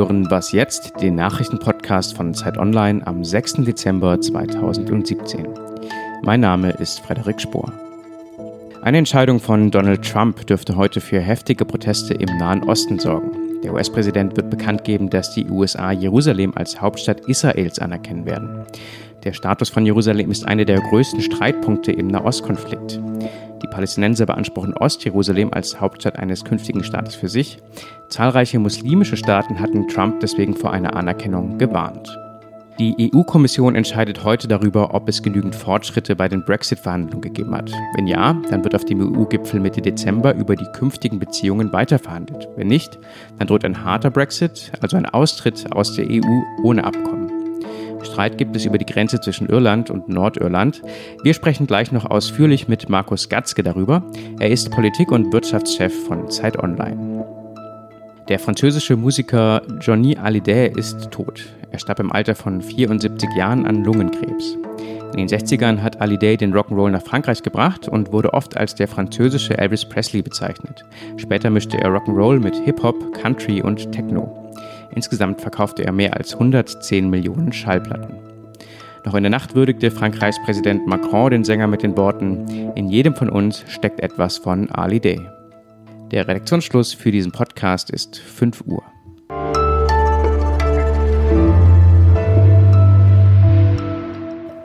hören Was jetzt, den Nachrichtenpodcast von Zeit Online am 6. Dezember 2017. Mein Name ist Frederik Spohr. Eine Entscheidung von Donald Trump dürfte heute für heftige Proteste im Nahen Osten sorgen. Der US-Präsident wird bekannt geben, dass die USA Jerusalem als Hauptstadt Israels anerkennen werden. Der Status von Jerusalem ist einer der größten Streitpunkte im Nahostkonflikt. Die Palästinenser beanspruchen Ostjerusalem als Hauptstadt eines künftigen Staates für sich. Zahlreiche muslimische Staaten hatten Trump deswegen vor einer Anerkennung gewarnt. Die EU-Kommission entscheidet heute darüber, ob es genügend Fortschritte bei den Brexit-Verhandlungen gegeben hat. Wenn ja, dann wird auf dem EU-Gipfel Mitte Dezember über die künftigen Beziehungen weiterverhandelt. Wenn nicht, dann droht ein harter Brexit, also ein Austritt aus der EU ohne Abkommen. Streit gibt es über die Grenze zwischen Irland und Nordirland. Wir sprechen gleich noch ausführlich mit Markus Gatzke darüber. Er ist Politik- und Wirtschaftschef von Zeit Online. Der französische Musiker Johnny Hallyday ist tot. Er starb im Alter von 74 Jahren an Lungenkrebs. In den 60ern hat Hallyday den Rock'n'Roll nach Frankreich gebracht und wurde oft als der französische Elvis Presley bezeichnet. Später mischte er Rock'n'Roll mit Hip-Hop, Country und Techno. Insgesamt verkaufte er mehr als 110 Millionen Schallplatten. Noch in der Nacht würdigte Frankreichs Präsident Macron den Sänger mit den Worten: In jedem von uns steckt etwas von Ali Day. Der Redaktionsschluss für diesen Podcast ist 5 Uhr.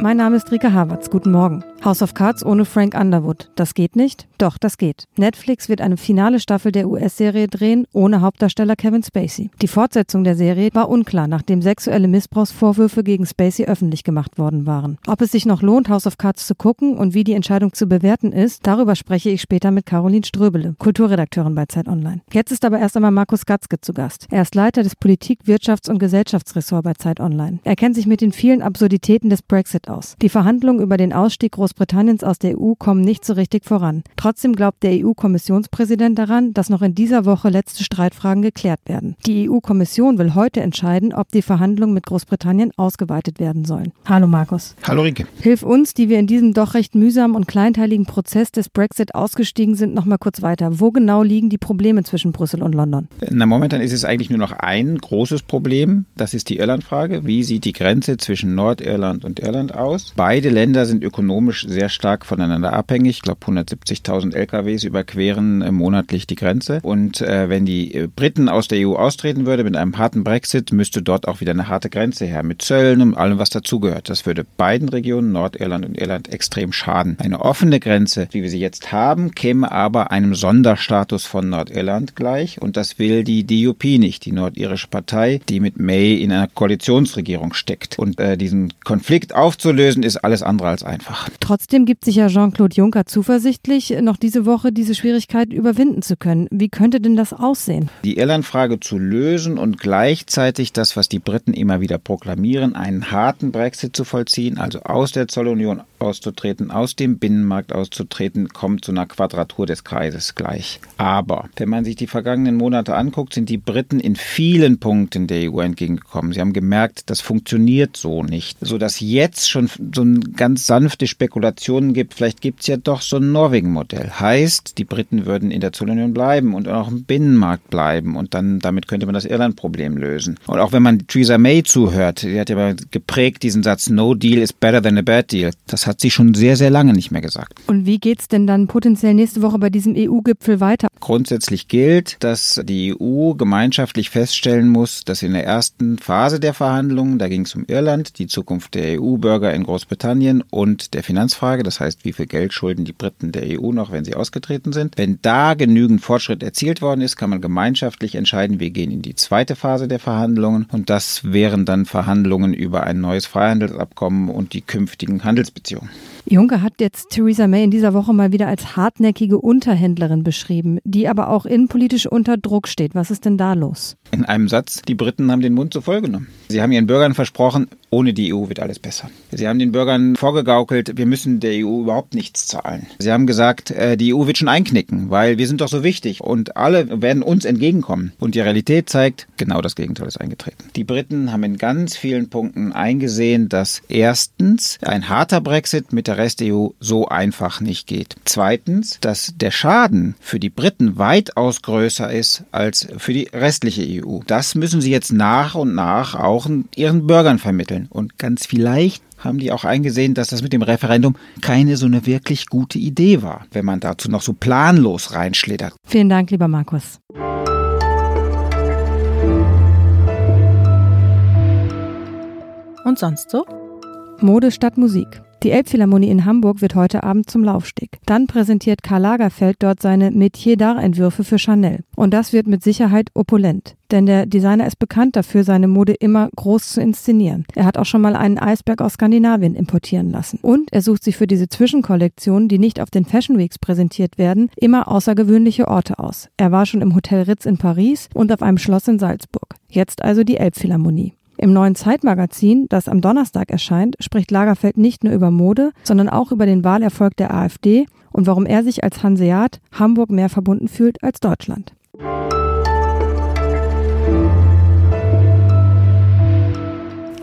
Mein Name ist Rika Havertz. Guten Morgen. House of Cards ohne Frank Underwood. Das geht nicht? Doch, das geht. Netflix wird eine finale Staffel der US-Serie drehen, ohne Hauptdarsteller Kevin Spacey. Die Fortsetzung der Serie war unklar, nachdem sexuelle Missbrauchsvorwürfe gegen Spacey öffentlich gemacht worden waren. Ob es sich noch lohnt, House of Cards zu gucken und wie die Entscheidung zu bewerten ist, darüber spreche ich später mit Caroline Ströbele, Kulturredakteurin bei Zeit Online. Jetzt ist aber erst einmal Markus Gatzke zu Gast. Er ist Leiter des Politik-, Wirtschafts- und Gesellschaftsressorts bei Zeit Online. Er kennt sich mit den vielen Absurditäten des Brexit aus. Die Verhandlungen über den Ausstieg Großbritanniens aus der EU kommen nicht so richtig voran. Trotzdem glaubt der EU-Kommissionspräsident daran, dass noch in dieser Woche letzte Streitfragen geklärt werden. Die EU-Kommission will heute entscheiden, ob die Verhandlungen mit Großbritannien ausgeweitet werden sollen. Hallo Markus. Hallo Rike. Hilf uns, die wir in diesem doch recht mühsamen und kleinteiligen Prozess des Brexit ausgestiegen sind, noch mal kurz weiter. Wo genau liegen die Probleme zwischen Brüssel und London? Na, momentan ist es eigentlich nur noch ein großes Problem. Das ist die Irlandfrage. Wie sieht die Grenze zwischen Nordirland und Irland aus? Beide Länder sind ökonomisch sehr stark voneinander abhängig. Ich glaube, 170.000 LKWs überqueren äh, monatlich die Grenze. Und äh, wenn die äh, Briten aus der EU austreten würde mit einem harten Brexit, müsste dort auch wieder eine harte Grenze her mit Zöllen und allem, was dazugehört. Das würde beiden Regionen, Nordirland und Irland, extrem schaden. Eine offene Grenze, wie wir sie jetzt haben, käme aber einem Sonderstatus von Nordirland gleich. Und das will die DUP nicht, die nordirische Partei, die mit May in einer Koalitionsregierung steckt. Und äh, diesen Konflikt aufzulösen, ist alles andere als einfach. Trotzdem gibt sich ja Jean-Claude Juncker zuversichtlich, noch diese Woche diese Schwierigkeit überwinden zu können. Wie könnte denn das aussehen? Die Irlandfrage zu lösen und gleichzeitig das, was die Briten immer wieder proklamieren, einen harten Brexit zu vollziehen, also aus der Zollunion auszutreten, aus dem Binnenmarkt auszutreten, kommt zu einer Quadratur des Kreises gleich. Aber wenn man sich die vergangenen Monate anguckt, sind die Briten in vielen Punkten der EU entgegengekommen. Sie haben gemerkt, das funktioniert so nicht, sodass jetzt schon so eine ganz sanfte Spekulationen gibt, vielleicht gibt es ja doch so ein Norwegen-Modell. Heißt, die Briten würden in der Zollunion bleiben und auch im Binnenmarkt bleiben und dann damit könnte man das Irland-Problem lösen. Und auch wenn man Theresa May zuhört, sie hat ja geprägt diesen Satz, no deal is better than a bad deal. Das hat sie schon sehr, sehr lange nicht mehr gesagt. Und wie geht es denn dann potenziell nächste Woche bei diesem EU-Gipfel weiter? Grundsätzlich gilt, dass die EU gemeinschaftlich feststellen muss, dass in der ersten Phase der Verhandlungen, da ging es um Irland, die Zukunft der EU-Bürger in Großbritannien und der Finanzfrage, das heißt, wie viel Geld schulden die Briten der EU noch, wenn sie ausgetreten sind. Wenn da genügend Fortschritt erzielt worden ist, kann man gemeinschaftlich entscheiden, wir gehen in die zweite Phase der Verhandlungen und das wären dann Verhandlungen über ein neues Freihandelsabkommen und die künftigen Handelsbeziehungen. Juncker hat jetzt Theresa May in dieser Woche mal wieder als hartnäckige Unterhändlerin beschrieben, die aber auch innenpolitisch unter Druck steht. Was ist denn da los? In einem Satz, die Briten haben den Mund zu voll genommen. Sie haben ihren Bürgern versprochen, ohne die EU wird alles besser. Sie haben den Bürgern vorgegaukelt, wir müssen der EU überhaupt nichts zahlen. Sie haben gesagt, äh, die EU wird schon einknicken, weil wir sind doch so wichtig und alle werden uns entgegenkommen. Und die Realität zeigt, genau das Gegenteil ist eingetreten. Die Briten haben in ganz vielen Punkten eingesehen, dass erstens ein harter Brexit mit der Rest-EU so einfach nicht geht. Zweitens, dass der Schaden für die Briten weitaus größer ist als für die restliche EU. Das müssen sie jetzt nach und nach auch ihren Bürgern vermitteln. Und ganz vielleicht haben die auch eingesehen, dass das mit dem Referendum keine so eine wirklich gute Idee war, wenn man dazu noch so planlos reinschlittert. Vielen Dank, lieber Markus. Und sonst so? Mode statt Musik. Die Elbphilharmonie in Hamburg wird heute Abend zum Laufsteg. Dann präsentiert Karl Lagerfeld dort seine Metier d'Art-Entwürfe für Chanel. Und das wird mit Sicherheit opulent. Denn der Designer ist bekannt dafür, seine Mode immer groß zu inszenieren. Er hat auch schon mal einen Eisberg aus Skandinavien importieren lassen. Und er sucht sich für diese Zwischenkollektionen, die nicht auf den Fashion Weeks präsentiert werden, immer außergewöhnliche Orte aus. Er war schon im Hotel Ritz in Paris und auf einem Schloss in Salzburg. Jetzt also die Elbphilharmonie. Im neuen Zeitmagazin, das am Donnerstag erscheint, spricht Lagerfeld nicht nur über Mode, sondern auch über den Wahlerfolg der AfD und warum er sich als Hanseat Hamburg mehr verbunden fühlt als Deutschland.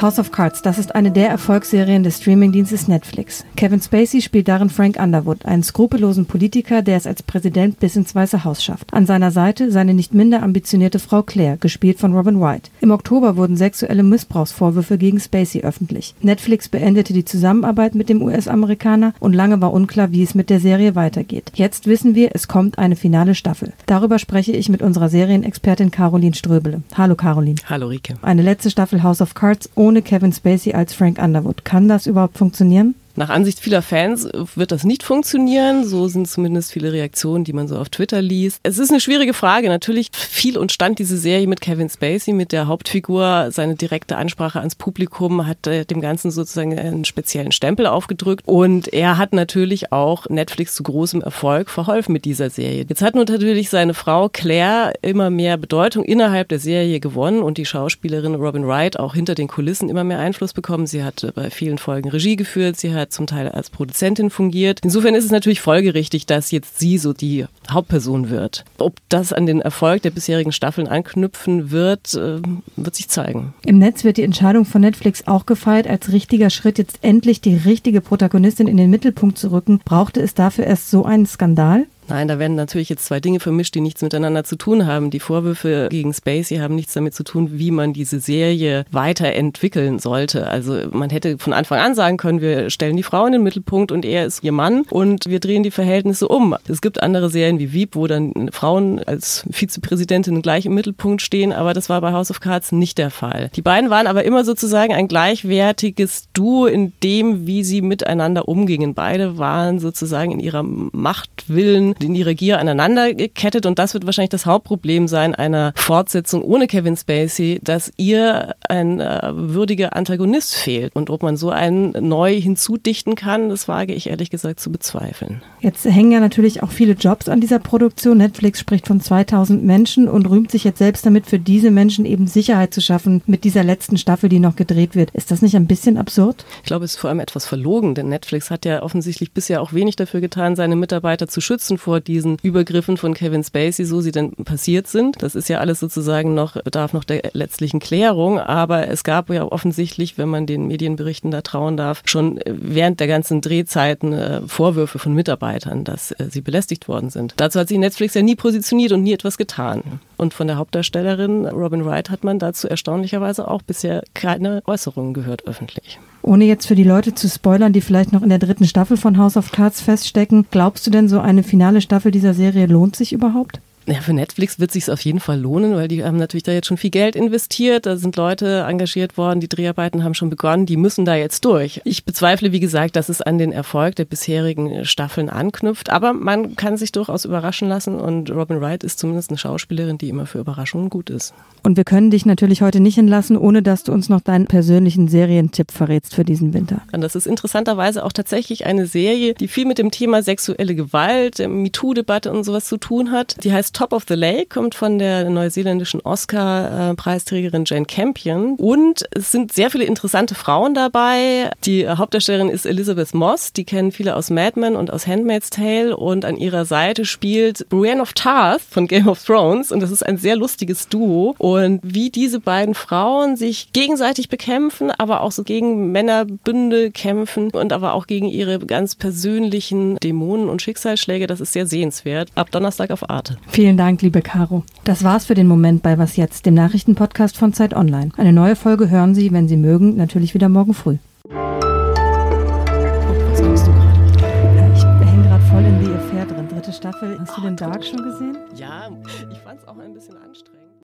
House of Cards, das ist eine der Erfolgsserien des Streamingdienstes Netflix. Kevin Spacey spielt darin Frank Underwood, einen skrupellosen Politiker, der es als Präsident bis ins Weiße Haus schafft. An seiner Seite seine nicht minder ambitionierte Frau Claire, gespielt von Robin White. Im Oktober wurden sexuelle Missbrauchsvorwürfe gegen Spacey öffentlich. Netflix beendete die Zusammenarbeit mit dem US-Amerikaner und lange war unklar, wie es mit der Serie weitergeht. Jetzt wissen wir, es kommt eine finale Staffel. Darüber spreche ich mit unserer Serienexpertin Caroline Ströbele. Hallo Caroline. Hallo Rike. Eine letzte Staffel House of Cards ohne ohne Kevin Spacey als Frank Underwood. Kann das überhaupt funktionieren? Nach Ansicht vieler Fans wird das nicht funktionieren. So sind zumindest viele Reaktionen, die man so auf Twitter liest. Es ist eine schwierige Frage. Natürlich fiel und stand diese Serie mit Kevin Spacey, mit der Hauptfigur. Seine direkte Ansprache ans Publikum hat äh, dem Ganzen sozusagen einen speziellen Stempel aufgedrückt. Und er hat natürlich auch Netflix zu großem Erfolg verholfen mit dieser Serie. Jetzt hat nun natürlich seine Frau Claire immer mehr Bedeutung innerhalb der Serie gewonnen und die Schauspielerin Robin Wright auch hinter den Kulissen immer mehr Einfluss bekommen. Sie hat bei vielen Folgen Regie geführt. Sie hat zum Teil als Produzentin fungiert. Insofern ist es natürlich folgerichtig, dass jetzt sie so die Hauptperson wird. Ob das an den Erfolg der bisherigen Staffeln anknüpfen wird, äh, wird sich zeigen. Im Netz wird die Entscheidung von Netflix auch gefeiert als richtiger Schritt, jetzt endlich die richtige Protagonistin in den Mittelpunkt zu rücken. Brauchte es dafür erst so einen Skandal? Nein, da werden natürlich jetzt zwei Dinge vermischt, die nichts miteinander zu tun haben. Die Vorwürfe gegen Spacey haben nichts damit zu tun, wie man diese Serie weiterentwickeln sollte. Also man hätte von Anfang an sagen können, wir stellen die Frau in den Mittelpunkt und er ist ihr Mann und wir drehen die Verhältnisse um. Es gibt andere Serien wie Wieb, wo dann Frauen als Vizepräsidentin gleich im Mittelpunkt stehen, aber das war bei House of Cards nicht der Fall. Die beiden waren aber immer sozusagen ein gleichwertiges Duo in dem, wie sie miteinander umgingen. Beide waren sozusagen in ihrer Machtwillen in ihrer Gier aneinander gekettet und das wird wahrscheinlich das Hauptproblem sein einer Fortsetzung ohne Kevin Spacey, dass ihr ein äh, würdiger Antagonist fehlt und ob man so einen neu hinzudichten kann, das wage ich ehrlich gesagt zu bezweifeln. Jetzt hängen ja natürlich auch viele Jobs an dieser Produktion. Netflix spricht von 2000 Menschen und rühmt sich jetzt selbst damit, für diese Menschen eben Sicherheit zu schaffen mit dieser letzten Staffel, die noch gedreht wird. Ist das nicht ein bisschen absurd? Ich glaube, es ist vor allem etwas verlogen, denn Netflix hat ja offensichtlich bisher auch wenig dafür getan, seine Mitarbeiter zu schützen vor diesen Übergriffen von Kevin Spacey, so sie denn passiert sind. Das ist ja alles sozusagen noch, bedarf noch der letztlichen Klärung, aber es gab ja offensichtlich, wenn man den Medienberichten da trauen darf, schon während der ganzen Drehzeiten äh, Vorwürfe von Mitarbeitern, dass äh, sie belästigt worden sind. Dazu hat sich Netflix ja nie positioniert und nie etwas getan. Und von der Hauptdarstellerin Robin Wright hat man dazu erstaunlicherweise auch bisher keine Äußerungen gehört öffentlich. Ohne jetzt für die Leute zu spoilern, die vielleicht noch in der dritten Staffel von House of Cards feststecken, glaubst du denn, so eine finale Staffel dieser Serie lohnt sich überhaupt? Ja, für Netflix wird sich auf jeden Fall lohnen, weil die haben natürlich da jetzt schon viel Geld investiert. Da sind Leute engagiert worden, die Dreharbeiten haben schon begonnen, die müssen da jetzt durch. Ich bezweifle, wie gesagt, dass es an den Erfolg der bisherigen Staffeln anknüpft, aber man kann sich durchaus überraschen lassen und Robin Wright ist zumindest eine Schauspielerin, die immer für Überraschungen gut ist. Und wir können dich natürlich heute nicht entlassen, ohne dass du uns noch deinen persönlichen Serientipp verrätst für diesen Winter. Und das ist interessanterweise auch tatsächlich eine Serie, die viel mit dem Thema sexuelle Gewalt, MeToo-Debatte und sowas zu tun hat. Die heißt Top of the Lake kommt von der neuseeländischen Oscar-Preisträgerin Jane Campion. Und es sind sehr viele interessante Frauen dabei. Die Hauptdarstellerin ist Elizabeth Moss. Die kennen viele aus Mad Men und aus Handmaid's Tale. Und an ihrer Seite spielt Brienne of Tarth von Game of Thrones. Und das ist ein sehr lustiges Duo. Und wie diese beiden Frauen sich gegenseitig bekämpfen, aber auch so gegen Männerbünde kämpfen und aber auch gegen ihre ganz persönlichen Dämonen und Schicksalsschläge, das ist sehr sehenswert. Ab Donnerstag auf Arte. Vielen Dank, liebe Caro. Das war's für den Moment bei Was Jetzt, dem Nachrichtenpodcast von Zeit Online. Eine neue Folge hören Sie, wenn Sie mögen, natürlich wieder morgen früh. Was machst du gerade? Ich hänge gerade voll in The Affair drin. Dritte Staffel. Hast du den Dark schon gesehen? Ja, ich fand es auch ein bisschen anstrengend.